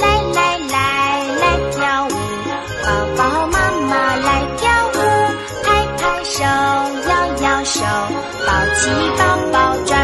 来来来来跳舞宝宝妈妈来跳舞拍拍手摇摇手抱起宝宝转